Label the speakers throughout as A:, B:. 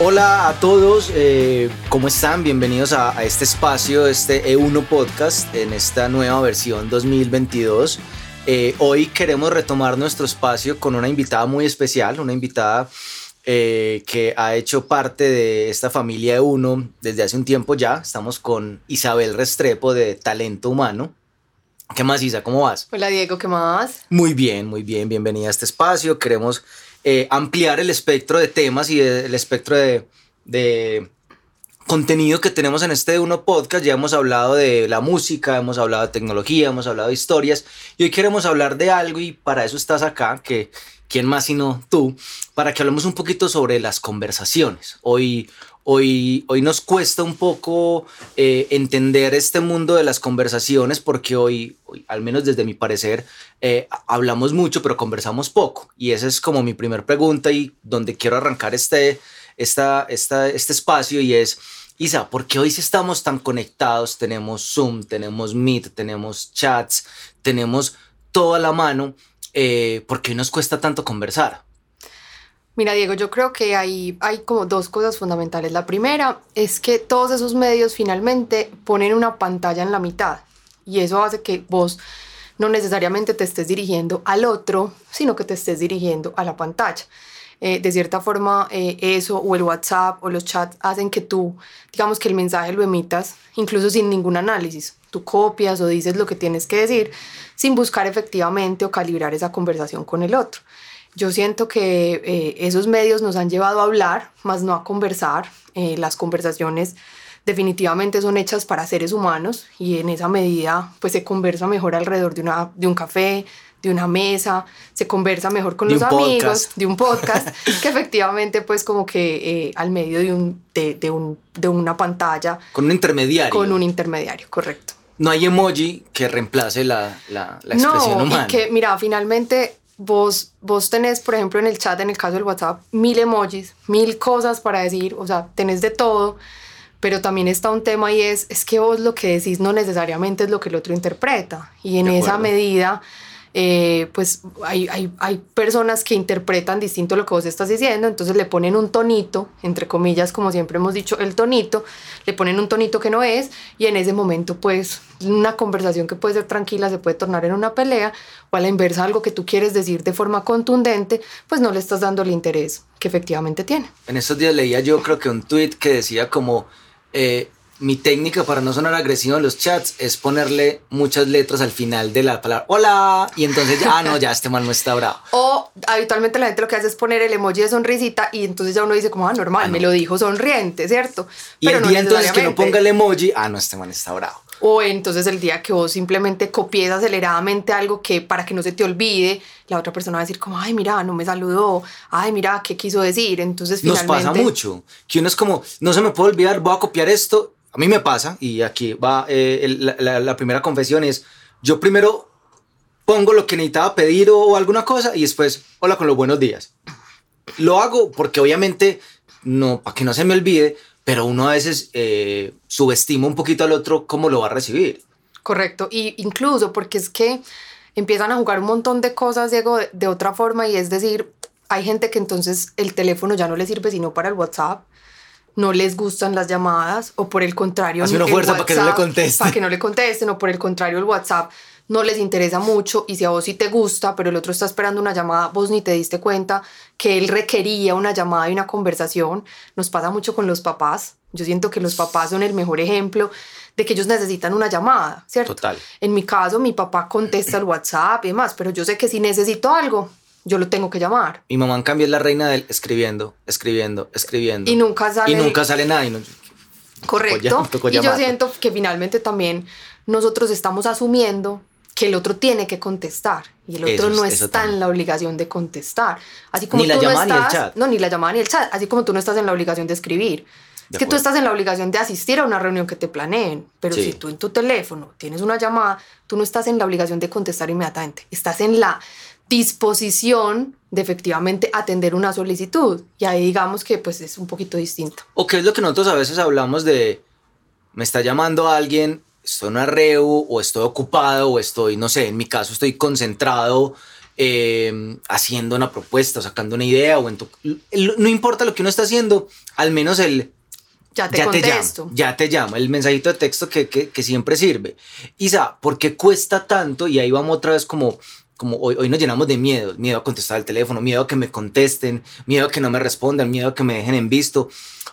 A: Hola a todos, eh, ¿cómo están? Bienvenidos a, a este espacio, este E1 Podcast, en esta nueva versión 2022. Eh, hoy queremos retomar nuestro espacio con una invitada muy especial, una invitada eh, que ha hecho parte de esta familia E1 desde hace un tiempo ya. Estamos con Isabel Restrepo de Talento Humano. ¿Qué más, Isa? ¿Cómo vas?
B: Hola Diego, ¿qué más?
A: Muy bien, muy bien, bienvenida a este espacio. Queremos eh, ampliar el espectro de temas y el espectro de, de, contenido que tenemos en este Uno Podcast. Ya hemos hablado de la música, hemos hablado de tecnología, hemos hablado de historias y hoy queremos hablar de algo y para eso estás acá, que quién más sino tú, para que hablemos un poquito sobre las conversaciones. Hoy, Hoy, hoy, nos cuesta un poco eh, entender este mundo de las conversaciones porque hoy, hoy al menos desde mi parecer, eh, hablamos mucho pero conversamos poco. Y esa es como mi primera pregunta y donde quiero arrancar este, esta, esta, este espacio y es, Isa, ¿por qué hoy si estamos tan conectados? Tenemos Zoom, tenemos Meet, tenemos chats, tenemos toda la mano. Eh, ¿Por qué nos cuesta tanto conversar?
B: Mira, Diego, yo creo que hay, hay como dos cosas fundamentales. La primera es que todos esos medios finalmente ponen una pantalla en la mitad y eso hace que vos no necesariamente te estés dirigiendo al otro, sino que te estés dirigiendo a la pantalla. Eh, de cierta forma, eh, eso o el WhatsApp o los chats hacen que tú, digamos que el mensaje lo emitas incluso sin ningún análisis. Tú copias o dices lo que tienes que decir sin buscar efectivamente o calibrar esa conversación con el otro. Yo siento que eh, esos medios nos han llevado a hablar, más no a conversar. Las conversaciones definitivamente son hechas para seres humanos y en esa medida pues se conversa mejor alrededor de, una, de un café, de una mesa, se conversa mejor con los amigos, de un podcast, que efectivamente pues como que eh, al medio de, un, de, de, un, de una pantalla.
A: Con un intermediario.
B: Con un intermediario, correcto.
A: No hay emoji que reemplace la, la, la expresión
B: no,
A: humana.
B: Y que, mira, finalmente vos, vos tenés, por ejemplo, en el chat, en el caso del WhatsApp, mil emojis, mil cosas para decir, o sea, tenés de todo, pero también está un tema y es, es que vos lo que decís no necesariamente es lo que el otro interpreta. Y en esa medida, eh, pues hay, hay, hay, personas que interpretan distinto lo que vos estás diciendo, entonces le ponen un tonito, entre comillas, como siempre hemos dicho, el tonito, le ponen un tonito que no es y en ese momento pues una conversación que puede ser tranquila se puede tornar en una pelea o a la inversa algo que tú quieres decir de forma contundente, pues no le estás dando el interés que efectivamente tiene.
A: En estos días leía yo creo que un tweet que decía como... Eh, mi técnica para no sonar agresivo en los chats es ponerle muchas letras al final de la palabra hola y entonces ya, ah, no, ya este man no está bravo.
B: O habitualmente la gente lo que hace es poner el emoji de sonrisita y entonces ya uno dice como, ah, normal, ah, no. me lo dijo sonriente, ¿cierto?
A: Y Pero el día entonces que no ponga el emoji, ah, no, este man está bravo.
B: O entonces el día que vos simplemente copies aceleradamente algo que para que no se te olvide, la otra persona va a decir como, ay, mira, no me saludó, ay, mira, ¿qué quiso decir? Entonces
A: Nos pasa mucho, que uno es como, no se me puede olvidar, voy a copiar esto. A mí me pasa, y aquí va eh, la, primera confesión es, yo primero pongo lo que necesitaba pedir o, alguna cosa y después, hola con los buenos días. Lo hago porque obviamente, no, para que no se me olvide, pero uno a veces eh, subestima un poquito al otro cómo lo va a recibir.
B: Correcto, y incluso porque es que empiezan a jugar un montón de cosas, Diego, de otra forma, y es decir, hay gente que entonces el teléfono ya no le sirve sino para el WhatsApp, no les gustan las llamadas, o por el contrario,
A: Hace una
B: el
A: fuerza para que no le
B: WhatsApp,
A: contesten.
B: Para que no le contesten, o por el contrario, el WhatsApp no les interesa mucho, y si a vos sí te gusta, pero el otro está esperando una llamada, vos ni te diste cuenta que él requería una llamada y una conversación. Nos pasa mucho con los papás. Yo siento que los papás son el mejor ejemplo de que ellos necesitan una llamada, ¿cierto?
A: Total.
B: En mi caso, mi papá contesta el WhatsApp y demás, pero yo sé que si necesito algo, yo lo tengo que llamar.
A: Mi mamá en cambio es la reina del escribiendo, escribiendo, escribiendo.
B: Y nunca sale-
A: Y nunca sale nada. y no-
B: Correcto.
A: llam- tocó
B: y yo siento que finalmente también nosotros estamos asumiendo que el otro tiene que contestar y el otro
A: Eso es-
B: no está en
A: también.
B: la obligación de contestar. Así como
A: Ni la
B: tú no
A: llamada ni el
B: estás,
A: chat.
B: No, ni la llamada ni el chat. Así como tú no estás en la obligación de escribir.
A: De
B: es que tú
A: acuerdo.
B: estás en la obligación de asistir a una reunión que te planeen, pero
A: Sí.
B: si tú en tu teléfono tienes una llamada, tú no estás en la obligación de contestar inmediatamente. Estás en la disposición de efectivamente atender una solicitud. Y ahí digamos que pues es un poquito distinto.
A: O qué es lo que nosotros a veces hablamos de, me está llamando alguien, estoy en una reu, o estoy ocupado, o estoy, no sé, en mi caso estoy concentrado eh, haciendo una propuesta, o sacando una idea, o en tu... No importa lo que uno está haciendo, al menos el...
B: Ya te
A: ya te
B: contesto.
A: llamo, ya te llamo, el mensajito de texto que, que, que siempre sirve. Isa, ¿por qué cuesta tanto? Y ahí vamos otra vez como, como hoy, hoy nos llenamos de miedo, miedo a contestar el teléfono, miedo a que me contesten, miedo a que no me respondan, miedo a que me dejen en visto.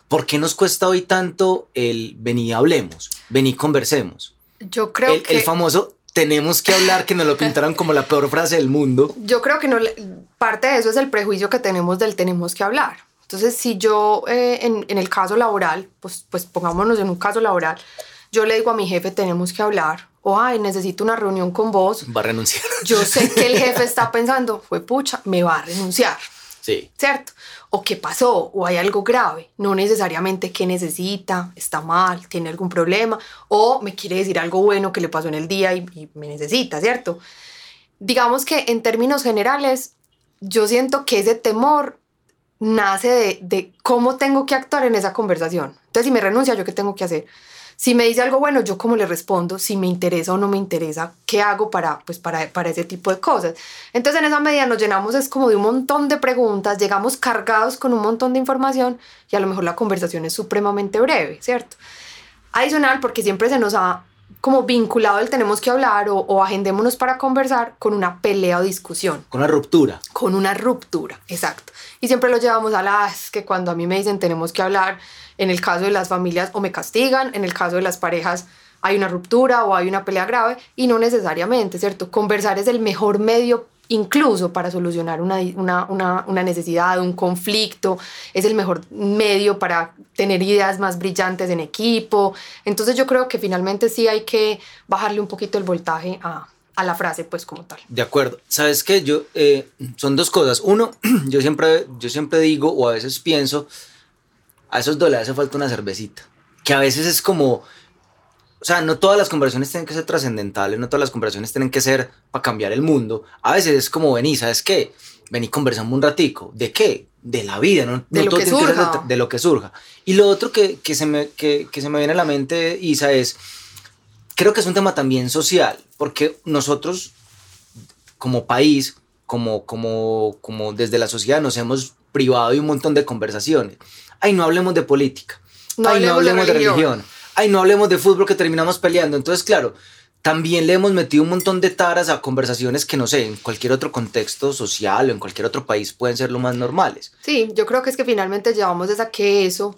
A: ¿Por qué nos cuesta hoy tanto el vení hablemos, vení conversemos?
B: Yo creo
A: El,
B: que...
A: el famoso tenemos que hablar que nos lo pintaron como la peor frase del mundo.
B: Yo creo que no parte de eso es el prejuicio que tenemos del tenemos que hablar. Entonces, si yo eh, en, en el caso laboral, pues, pues pongámonos en un caso laboral, yo le digo a mi jefe tenemos que hablar, o ay, necesito una reunión con vos,
A: Va a renunciar.
B: yo sé que el jefe está pensando, fue pucha, me va a renunciar,
A: Sí.
B: ¿cierto? O qué pasó, o hay algo grave, no necesariamente qué necesita, está mal, tiene algún problema, o me quiere decir algo bueno que le pasó en el día y, y me necesita, ¿cierto? Digamos que en términos generales, yo siento que ese temor nace de, de cómo tengo que actuar en esa conversación. Entonces, si me renuncia, ¿yo qué tengo que hacer? Si me dice algo bueno, ¿yo cómo le respondo? Si me interesa o no me interesa, ¿qué hago para, pues, para, para ese tipo de cosas? Entonces, en esa medida nos llenamos es como de un montón de preguntas, llegamos cargados con un montón de información y a lo mejor la conversación es supremamente breve, ¿cierto? Adicional, porque siempre se nos ha como vinculado el tenemos que hablar o, o agendémonos para conversar con una pelea o discusión
A: Con una ruptura.
B: con una ruptura, exacto. Y siempre lo llevamos a la, "Ah, que cuando a mí me dicen tenemos que hablar, en el caso de las familias o me castigan, en el caso de las parejas hay una ruptura o hay una pelea grave y no necesariamente, ¿cierto? Conversar es el mejor medio incluso para solucionar una, una, una, una necesidad, un conflicto, es el mejor medio para tener ideas más brillantes en equipo. Entonces yo creo que finalmente sí hay que bajarle un poquito el voltaje a, a la frase, pues como tal.
A: De acuerdo. ¿Sabes qué? Yo, eh, son dos cosas. Uno, yo siempre, yo siempre digo o a veces pienso, a esos le hace falta una cervecita. Que a veces es como, o sea, no todas las conversaciones tienen que ser trascendentales, no todas las conversaciones tienen que ser para cambiar el mundo. A veces es como, vení, ¿sabes qué? Vení, conversamos un ratico. ¿De qué? De la vida, ¿no?
B: De
A: No
B: lo
A: todo
B: que surja.
A: de, de lo que surja. Y lo otro que, que, se me, que, que se me viene a la mente, Isa, es, creo que es un tema también social, porque nosotros como país, como, como, como desde la sociedad nos hemos privado de un montón de conversaciones. Ay, no hablemos de política.
B: No
A: Ay, no
B: hablemos de
A: hablemos de religión.
B: religión.
A: Ay, no hablemos de fútbol que terminamos peleando. Entonces, claro, también le hemos metido un montón de taras a conversaciones que, no sé, en cualquier otro contexto social o en cualquier otro país pueden ser lo más normales.
B: Sí, yo creo que es que finalmente llevamos esa que eso,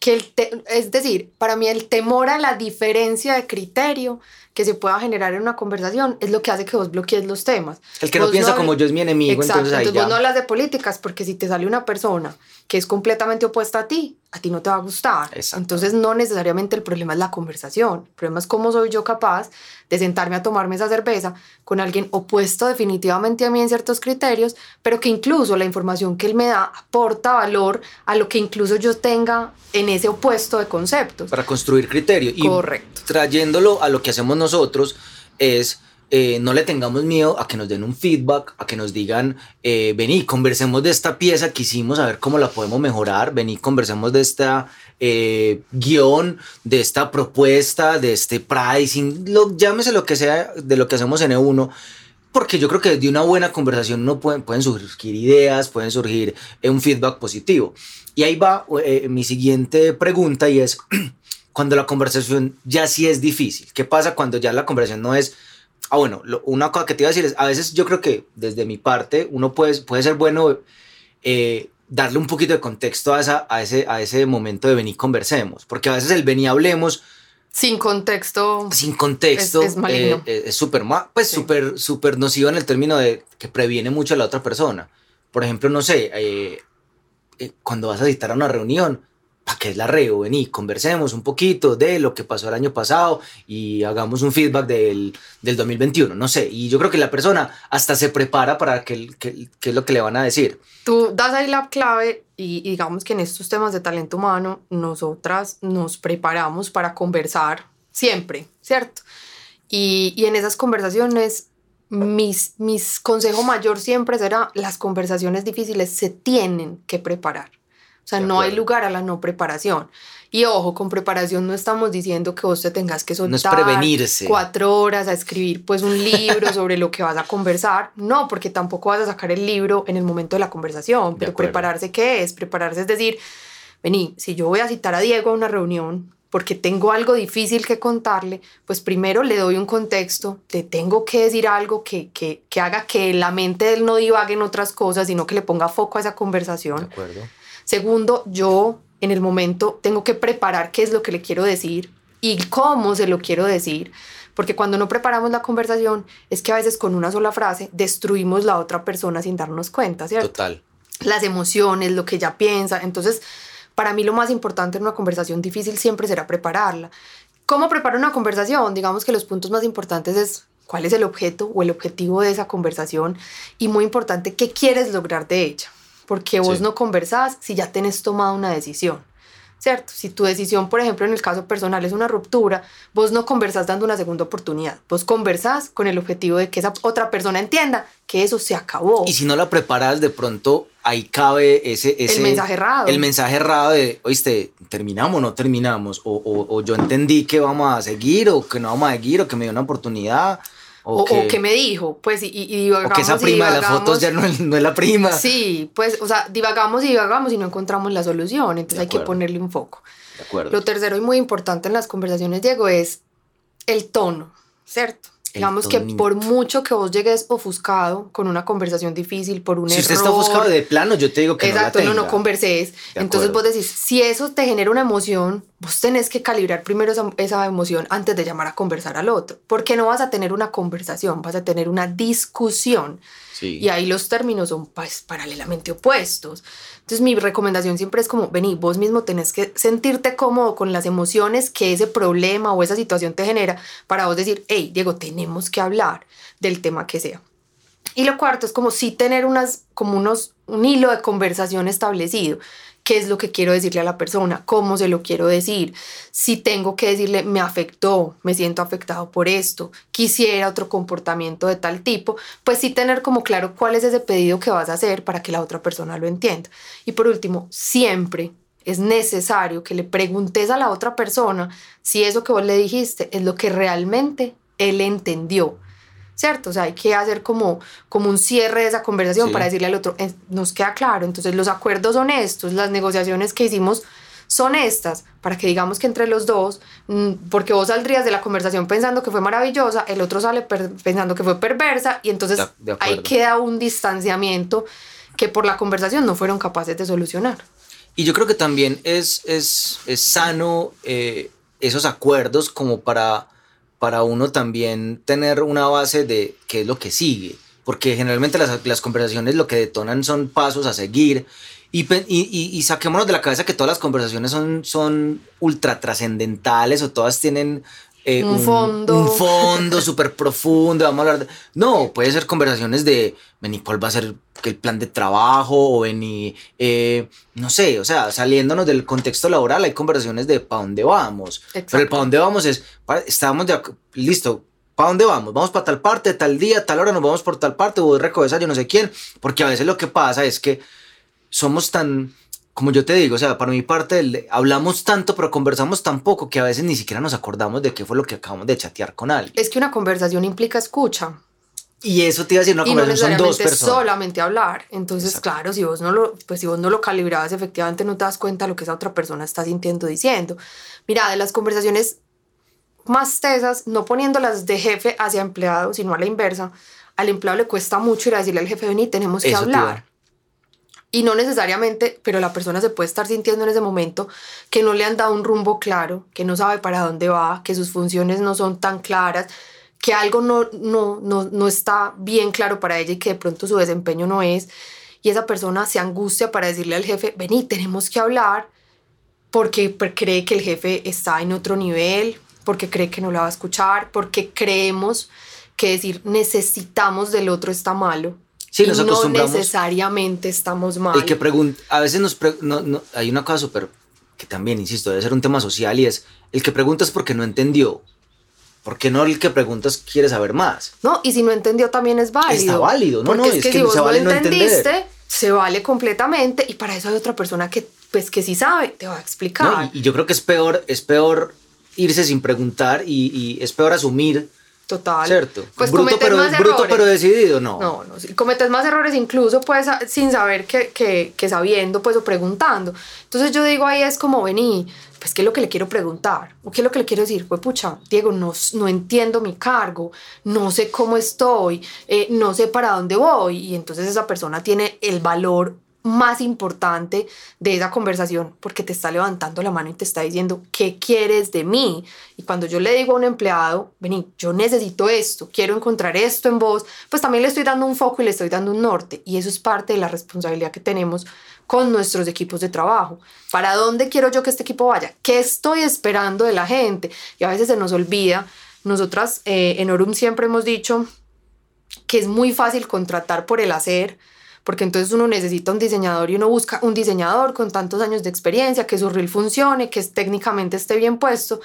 B: que el te- es decir, para mí el temor a la diferencia de criterio que se pueda generar en una conversación es lo que hace que vos bloquees los temas.
A: El que no
B: Vos
A: piensa
B: habl-
A: como yo es mi enemigo,
B: Exacto,
A: entonces ahí
B: vos
A: ya.
B: no hablas de políticas porque si te sale una persona que es completamente opuesta a ti, a ti no te va a gustar.
A: Exacto.
B: Entonces no necesariamente el problema es la conversación, el problema es cómo soy yo capaz de sentarme a tomarme esa cerveza con alguien opuesto definitivamente a mí en ciertos criterios, pero que incluso la información que él me da aporta valor a lo que incluso yo tenga en ese opuesto de conceptos.
A: Para construir criterio. Y
B: Correcto.
A: trayéndolo a lo que hacemos nosotros es... eh, no le tengamos miedo a que nos den un feedback, a que nos digan, eh, vení, conversemos de esta pieza que hicimos, a ver cómo la podemos mejorar, vení, conversemos de esta eh, guion, de esta propuesta, de este pricing, lo, llámese lo que sea de lo que hacemos en E1, porque yo creo que de una buena conversación no pueden, pueden surgir ideas, pueden surgir eh, un feedback positivo. Y ahí va mi siguiente pregunta y es, cuando la conversación ya sí es difícil, ¿qué pasa cuando ya la conversación no es... Ah, bueno, lo- una cosa que te iba a decir es, a veces yo creo que desde mi parte uno puede, puede ser bueno eh, darle un poquito de contexto a, esa, a, ese, a ese momento de venir conversemos, porque a veces el venir hablemos
B: Sin contexto.
A: sin contexto
B: Es- es
A: eh, es súper pues
B: Sí.
A: súper súper nocivo en el término de que previene mucho a la otra persona. Por ejemplo, no sé, eh, eh, cuando vas a citar a una reunión, ¿para qué es la reo? Vení, conversemos un poquito de lo que pasó el año pasado y hagamos un feedback del, del 2021, no sé. Y yo creo que la persona hasta se prepara para que, que, que es lo que le van a decir.
B: Tú das ahí la clave y, y digamos que en estos temas de talento humano, nosotras nos preparamos para conversar siempre, ¿cierto? Y, y en esas conversaciones, mis, mis consejo mayor siempre será, las conversaciones difíciles se tienen que preparar. O sea, no hay lugar a la no preparación. Y ojo, con preparación no estamos diciendo que vos te tengas que
A: No es
B: soltar
A: prevenirse.
B: cuatro horas a escribir pues un libro sobre lo que vas a conversar. No, porque tampoco vas a sacar el libro en el momento de la conversación. Pero prepararse, ¿qué es? Prepararse es decir, vení, si yo voy a citar a Diego a una reunión porque tengo algo difícil que contarle, pues primero le doy un contexto, le tengo que decir algo que, que, que haga que la mente de él no divague en otras cosas, sino que le ponga foco a esa conversación.
A: ¿De acuerdo?
B: Segundo, yo en el momento tengo que preparar qué es lo que le quiero decir y cómo se lo quiero decir. Porque cuando no preparamos la conversación es que a veces con una sola frase destruimos la otra persona sin darnos cuenta, ¿cierto?
A: Total.
B: Las emociones, lo que ella piensa. Entonces, para mí lo más importante en una conversación difícil siempre será prepararla. ¿Cómo preparar una conversación? Digamos que los puntos más importantes es cuál es el objeto o el objetivo de esa conversación y muy importante, ¿qué quieres lograr de ella? Porque vos
A: Sí.
B: no conversás si ya tenés tomado una decisión. ¿Cierto? Si tu decisión, por ejemplo, en el caso personal es una ruptura, vos no conversás dando una segunda oportunidad. Vos conversás con el objetivo de que esa otra persona entienda que eso se acabó.
A: Y si no la preparas, de pronto ahí cabe ese... ese
B: mensaje errado.
A: El mensaje errado de, oíste, ¿terminamos o no terminamos? O, o- o yo entendí que vamos a seguir o que no vamos a seguir o que me dio una oportunidad. O,
B: o,
A: que,
B: o que me dijo, pues, y, y
A: o que esa
B: divagamos
A: prima de las
B: divagamos.
A: fotos ya no es, no es la prima.
B: Sí, pues, o sea, divagamos y divagamos y no encontramos la solución, entonces hay que ponerle un foco.
A: De acuerdo.
B: Lo tercero y muy importante en las conversaciones, Diego, es el tono, ¿cierto? Digamos que por mucho que vos llegues ofuscado con una conversación difícil, por un
A: si
B: error...
A: usted está buscado de plano, yo te digo que
B: Exacto,
A: no la
B: no,
A: tenga.
B: no converses.
A: De
B: Entonces vos decís, si eso te genera una emoción, vos tenés que calibrar primero esa, esa emoción antes de llamar a conversar al otro. Porque no vas a tener una conversación, vas a tener una discusión.
A: Sí.
B: Y ahí los términos son pues, paralelamente opuestos. Entonces mi recomendación siempre es como, vení, vos mismo tenés que sentirte cómodo con las emociones que ese problema o esa situación te genera para vos decir, hey, Diego, tenemos que hablar del tema que sea. Y lo cuarto es como sí tener unas, como unos, un hilo de conversación establecido. ¿Qué es lo que quiero decirle a la persona? ¿Cómo se lo quiero decir? Si tengo que decirle, me afectó, me siento afectado por esto, quisiera otro comportamiento de tal tipo, pues sí tener como claro cuál es ese pedido que vas a hacer para que la otra persona lo entienda. Y por último, siempre es necesario que le preguntes a la otra persona si eso que vos le dijiste es lo que realmente él entendió. ¿Cierto? O sea, hay que hacer como, como un cierre de esa conversación
A: Sí.
B: para decirle al otro, "Eh, nos queda claro, entonces los acuerdos son estos, las negociaciones que hicimos son estas, para que digamos que entre los dos, mm, porque vos saldrías de la conversación pensando que fue maravillosa, el otro sale pensando que fue perversa, y entonces
A: De- de
B: ahí queda un distanciamiento que por la conversación no fueron capaces de solucionar.
A: Y yo creo que también es, es, es sano eh, esos acuerdos como para, para uno también tener una base de qué es lo que sigue. Porque generalmente las, las conversaciones lo que detonan son pasos a seguir Y, y- y saquémonos de la cabeza que todas las conversaciones son, son ultra trascendentales o todas tienen eh,
B: Un fondo.
A: un fondo súper profundo. Vamos a hablar de- No, puede ser conversaciones de, vení, ¿cuál va a ser el plan de trabajo? O vení, eh, no sé, o sea, saliéndonos del contexto laboral, hay conversaciones de para dónde vamos. Pero el para dónde vamos es, para- estábamos de, ac- listo, ¿para dónde vamos? Vamos para tal parte, tal día, tal hora, nos vamos por tal parte, voy a recoger yo no sé quién, porque a veces lo que pasa es que somos tan, como yo te digo, o sea, para mi parte, hablamos tanto, pero conversamos tan poco que a veces ni siquiera nos acordamos de qué fue lo que acabamos de chatear con alguien.
B: Es que una conversación implica escucha.
A: Y eso te iba a decir, una
B: y no
A: conversación son dos personas.
B: solamente hablar. Entonces,
A: Exacto.
B: claro, si vos no lo, pues si vos no lo calibrabas, efectivamente no te das cuenta de lo que esa otra persona está sintiendo, diciendo. Mira, de las conversaciones más tesas, no poniéndolas de jefe hacia empleado, sino a la inversa, al empleado le cuesta mucho ir a decirle al jefe, vení, tenemos que
A: Eso
B: hablar. Y no necesariamente, pero la persona se puede estar sintiendo en ese momento que no le han dado un rumbo claro, que no sabe para dónde va, que sus funciones no son tan claras, que algo no, no, no, no está bien claro para ella y que de pronto su desempeño no es. Y esa persona se angustia para decirle al jefe, vení, tenemos que hablar, porque cree que el jefe está en otro nivel, porque cree que no la va a escuchar, porque creemos que decir necesitamos del otro está malo.
A: Sí,
B: y
A: nos
B: no
A: acostumbramos-
B: necesariamente estamos mal.
A: El que a veces nos no, no, hay una cosa súper, que también, insisto, debe ser un tema social y es, el que pregunta es porque no entendió. ¿Por qué no el que preguntas quiere saber más?
B: No, y si no entendió también es válido.
A: Está válido, no,
B: Porque
A: no,
B: es,
A: es
B: que,
A: que
B: si vos
A: se
B: no
A: vale no
B: entendiste,
A: entender.
B: se vale completamente y para eso hay otra persona que pues que sí sabe, te va a explicar.
A: ¿no? Y, y yo creo que es peor, es peor irse sin preguntar y, y es peor asumir,
B: Total.
A: ¿cierto?
B: Pues
A: bruto,
B: cometes
A: pero,
B: más
A: bruto
B: errores.
A: pero decidido, no.
B: No, no, sí, cometes más errores incluso pues sin saber que, que, que sabiendo pues o preguntando. Entonces yo digo ahí es como vení, pues qué es lo que le quiero preguntar o qué es lo que le quiero decir. Pues pucha, Diego, no, no entiendo mi cargo, no sé cómo estoy, eh, no sé para dónde voy y entonces esa persona tiene el valor más importante de esa conversación porque te está levantando la mano y te está diciendo qué quieres de mí. Y cuando yo le digo a un empleado, vení, yo necesito esto, quiero encontrar esto en vos, pues también le estoy dando un foco y le estoy dando un norte. Y eso es parte de la responsabilidad que tenemos con nuestros equipos de trabajo. ¿Para dónde quiero yo que este equipo vaya? ¿Qué estoy esperando de la gente? Y a veces se nos olvida. Nosotras eh, en Orum siempre hemos dicho que es muy fácil contratar por el hacer, porque entonces uno necesita un diseñador y uno busca un diseñador con tantos años de experiencia, que su reel funcione, que es- técnicamente esté bien puesto,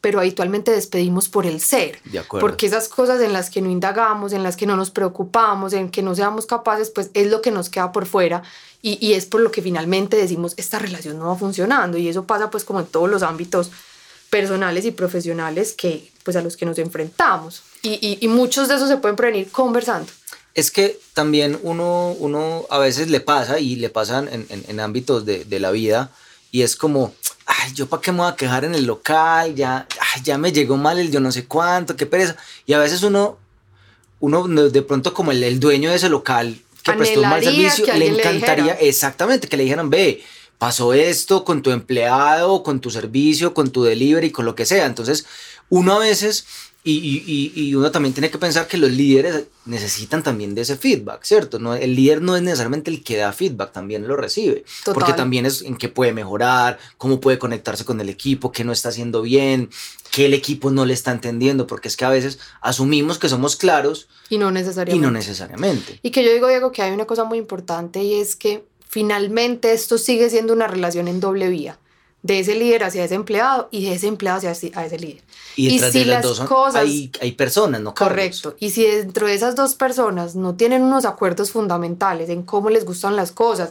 B: pero habitualmente despedimos por el ser.
A: De.
B: Porque esas cosas en las que no indagamos, en las que no nos preocupamos, en que no seamos capaces, pues es lo que nos queda por fuera y, y es por lo que finalmente decimos, esta relación no va funcionando y eso pasa pues como en todos los ámbitos personales y profesionales que pues a los que nos enfrentamos y, y- y muchos de esos se pueden prevenir conversando.
A: Es que también uno, uno a veces le pasa y le pasan en, en- en ámbitos de, de la vida y es como, ay, yo para qué me voy a quejar en el local, ya, ay, ya me llegó mal el yo no sé cuánto, qué pereza. Y a veces uno, uno de pronto como el, el dueño de ese local que prestó un mal servicio, le encantaría, exactamente, que le dijeran, ve, pasó esto con tu empleado, con tu servicio, con tu delivery, con lo que sea. Entonces, uno a veces, y, y- y- uno también tiene que pensar que los líderes necesitan también de ese feedback, ¿cierto? No, el líder no es necesariamente el que da feedback, también lo recibe.
B: Total.
A: Porque también es en qué puede mejorar, cómo puede conectarse con el equipo, qué no está haciendo bien, qué el equipo no le está entendiendo, porque es que a veces asumimos que somos claros
B: Y no
A: y
B: necesariamente.
A: no necesariamente.
B: Y que yo digo, Diego, que hay una cosa muy importante y es que finalmente esto sigue siendo una relación en doble vía, de ese líder hacia ese empleado y de ese empleado hacia a ese líder.
A: Y detrás
B: si
A: de las
B: las
A: dos son-
B: cosas-
A: hay, hay personas, no cargos.
B: Correcto. Y si dentro de esas dos personas no tienen unos acuerdos fundamentales en cómo les gustan las cosas,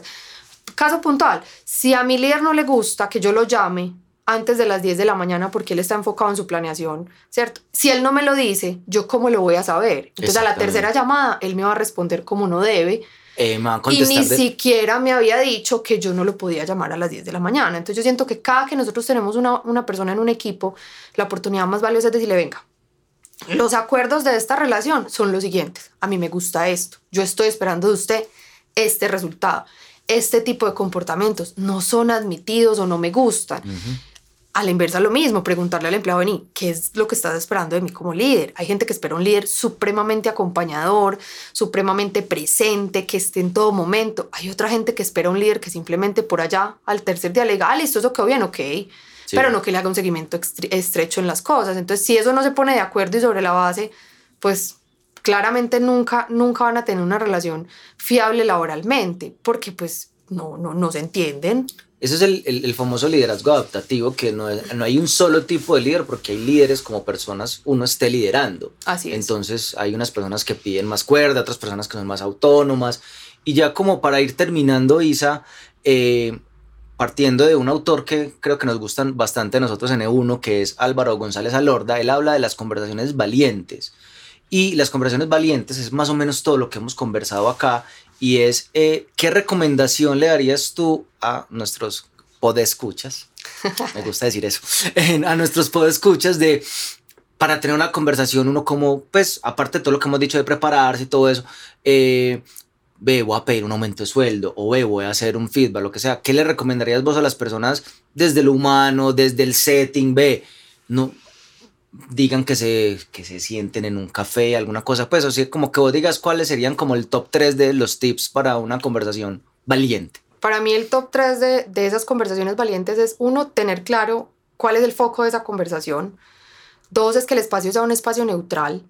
B: caso puntual, si a mi líder no le gusta que yo lo llame antes de las 10 de la mañana porque él está enfocado en su planeación, ¿cierto? Si él no me lo dice, ¿yo cómo lo voy a saber? Entonces a la tercera llamada, él me va a responder como no debe
A: Eh,
B: y ni siquiera me había dicho que yo no lo podía llamar a las 10 de la mañana. Entonces yo siento que cada que nosotros tenemos una, una persona en un equipo, la oportunidad más valiosa es decirle, venga, los acuerdos de esta relación son los siguientes. A mí me gusta esto. Yo estoy esperando de usted este resultado. Este tipo de comportamientos no son admitidos o no me gustan. A la inversa lo mismo, preguntarle al empleado, vení, ¿qué es lo que estás esperando de mí como líder? Hay gente que espera un líder supremamente acompañador, supremamente presente, que esté en todo momento. Hay otra gente que espera un líder que simplemente por allá al tercer día le diga, ah, listo, eso quedó bien, ok, pero no que le haga un seguimiento estrecho en las cosas. Entonces, si eso no se pone de acuerdo y sobre la base, pues claramente nunca, nunca van a tener una relación fiable laboralmente, porque pues no, no, no se entienden.
A: Eso es el, el, famoso liderazgo adaptativo, que no, no, hay un solo tipo de líder, porque hay líderes como personas, uno esté liderando.
B: Así es.
A: Entonces hay unas personas que piden más cuerda, otras personas que son más autónomas. Y ya como para ir terminando, Isa, eh, partiendo de un autor que creo que nos gustan bastante a nosotros en E1, que es Álvaro González Alorda, él habla de las conversaciones valientes. Y las conversaciones valientes es más o menos todo lo que hemos conversado acá y es eh, qué recomendación le darías tú a nuestros podescuchas, me gusta decir eso, a nuestros podescuchas de para tener una conversación uno como, pues, aparte de todo lo que hemos dicho de prepararse y todo eso, eh, ve, voy a pedir un aumento de sueldo o ve, voy a hacer un feedback, lo que sea, ¿qué le recomendarías vos a las personas desde lo humano, desde el setting, ve, no, digan que se, que se sienten en un café, alguna cosa, pues, o sea, como que vos digas cuáles serían como el top 3 de los tips para una conversación valiente.
B: Para mí el top 3 de, de esas conversaciones valientes es, uno, tener claro cuál es el foco de esa conversación. Dos, es que el espacio sea un espacio neutral,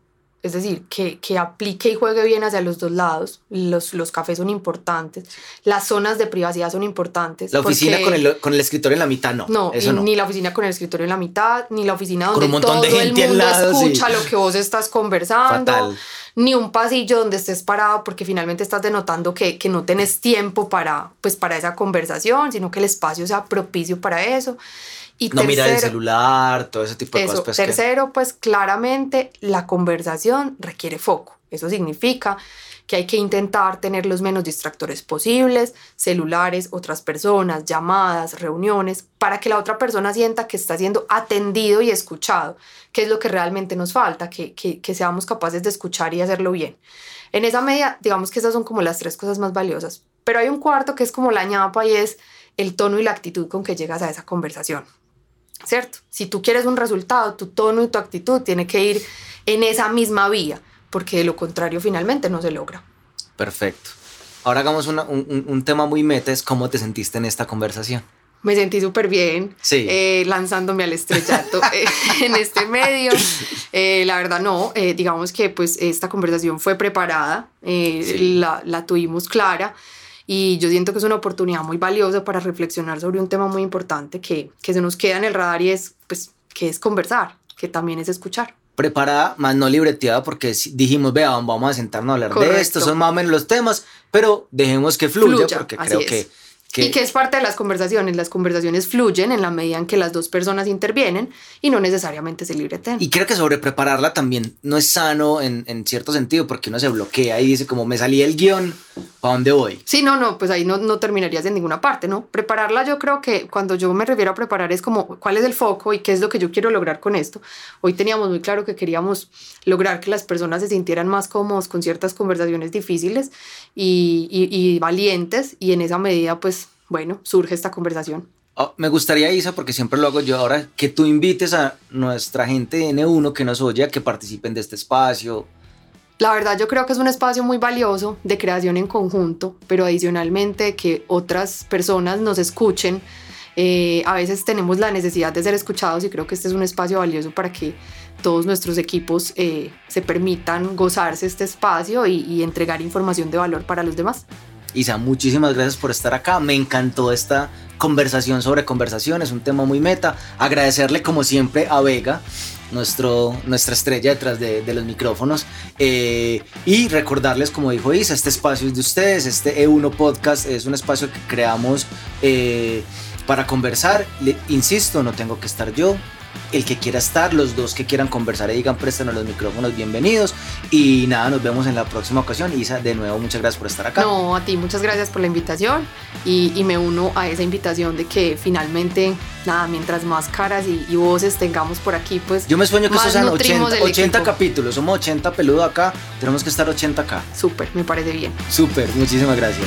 B: es decir, que, que, aplique y juegue bien hacia los dos lados. Los, los cafés son importantes. Las zonas de privacidad son importantes.
A: La oficina con el, con el, escritorio en la mitad, no.
B: No, eso no, ni la oficina con el escritorio en la mitad, ni la oficina donde todo el mundo escucha lo que vos estás conversando. Fatal. Ni un pasillo donde estés parado porque finalmente estás denotando que, que no tenés tiempo para, pues, para esa conversación, sino que el espacio sea propicio para eso.
A: Y no mirar el celular, todo ese tipo de cosas.
B: Pues, tercero, pues claramente la conversación requiere foco. Eso significa que hay que intentar tener los menos distractores posibles, celulares, otras personas, llamadas, reuniones, para que la otra persona sienta que está siendo atendido y escuchado, que es lo que realmente nos falta, que, que, seamos capaces de escuchar y hacerlo bien. En esa medida, digamos que esas son como las tres cosas más valiosas. Pero hay un cuarto que es como la ñapa y es el tono y la actitud con que llegas a esa conversación. ¿cierto? Si tú quieres un resultado, tu tono y tu actitud tiene que ir en esa misma vía, porque de lo contrario finalmente no se logra.
A: Perfecto. Ahora hagamos un, un, tema muy meta, es cómo te sentiste en esta conversación.
B: Me sentí súper bien,
A: sí.
B: eh, lanzándome al estrellato eh, en este medio. Eh, la verdad no, digamos que pues esta conversación fue preparada, la, la tuvimos clara y yo siento que es una oportunidad muy valiosa para reflexionar sobre un tema muy importante que, que se nos queda en el radar y es, pues, que es conversar, que también es escuchar
A: preparada, más no libreteada, porque dijimos, vea, vamos a sentarnos a hablar de esto, son más o menos los temas, pero dejemos que fluya, porque creo que
B: y que es parte de las conversaciones. Las conversaciones fluyen en la medida en que las dos personas intervienen y no necesariamente se libreten.
A: Y creo que sobre prepararla también no es sano en, en, cierto sentido porque uno se bloquea y dice como me salí el guion, ¿para dónde voy?
B: Sí, no, no, pues ahí no, no terminarías en ninguna parte, ¿no? Prepararla yo creo que cuando yo me refiero a preparar es como cuál es el foco y qué es lo que yo quiero lograr con esto. Hoy teníamos muy claro que queríamos lograr que las personas se sintieran más cómodos con ciertas conversaciones difíciles y, y, y valientes y en esa medida pues bueno, surge esta conversación.
A: Oh, me gustaría, Isa, porque siempre lo hago yo ahora, que tú invites a nuestra gente de N1 que nos oye a que participen de este espacio.
B: La verdad yo creo que es un espacio muy valioso de creación en conjunto, pero adicionalmente que otras personas nos escuchen. Eh, a veces tenemos la necesidad de ser escuchados y creo que este es un espacio valioso para que todos nuestros equipos eh, se permitan gozarse este espacio y, y entregar información de valor para los demás.
A: Isa, muchísimas gracias por estar acá. Me encantó esta conversación sobre conversación. Es un tema muy meta. Agradecerle como siempre a Vega, nuestro, nuestra estrella detrás de, los micrófonos. Eh, y recordarles, como dijo Isa, este espacio es de ustedes. Este E1 Podcast es un espacio que creamos eh, para conversar. Insisto, no tengo que estar yo el que quiera estar, los dos que quieran conversar y digan préstanos los micrófonos, bienvenidos. Y nada, nos vemos en la próxima ocasión. Isa, de nuevo, muchas gracias por estar acá.
B: No, a ti, muchas gracias por la invitación y, y me uno a esa invitación de que finalmente, nada, mientras más caras y, voces tengamos por aquí, pues.
A: Yo me sueño que estos sean 80, 80 capítulos, somos 80 peludos acá, tenemos que estar 80 acá.
B: Súper, me parece bien.
A: Súper, muchísimas gracias.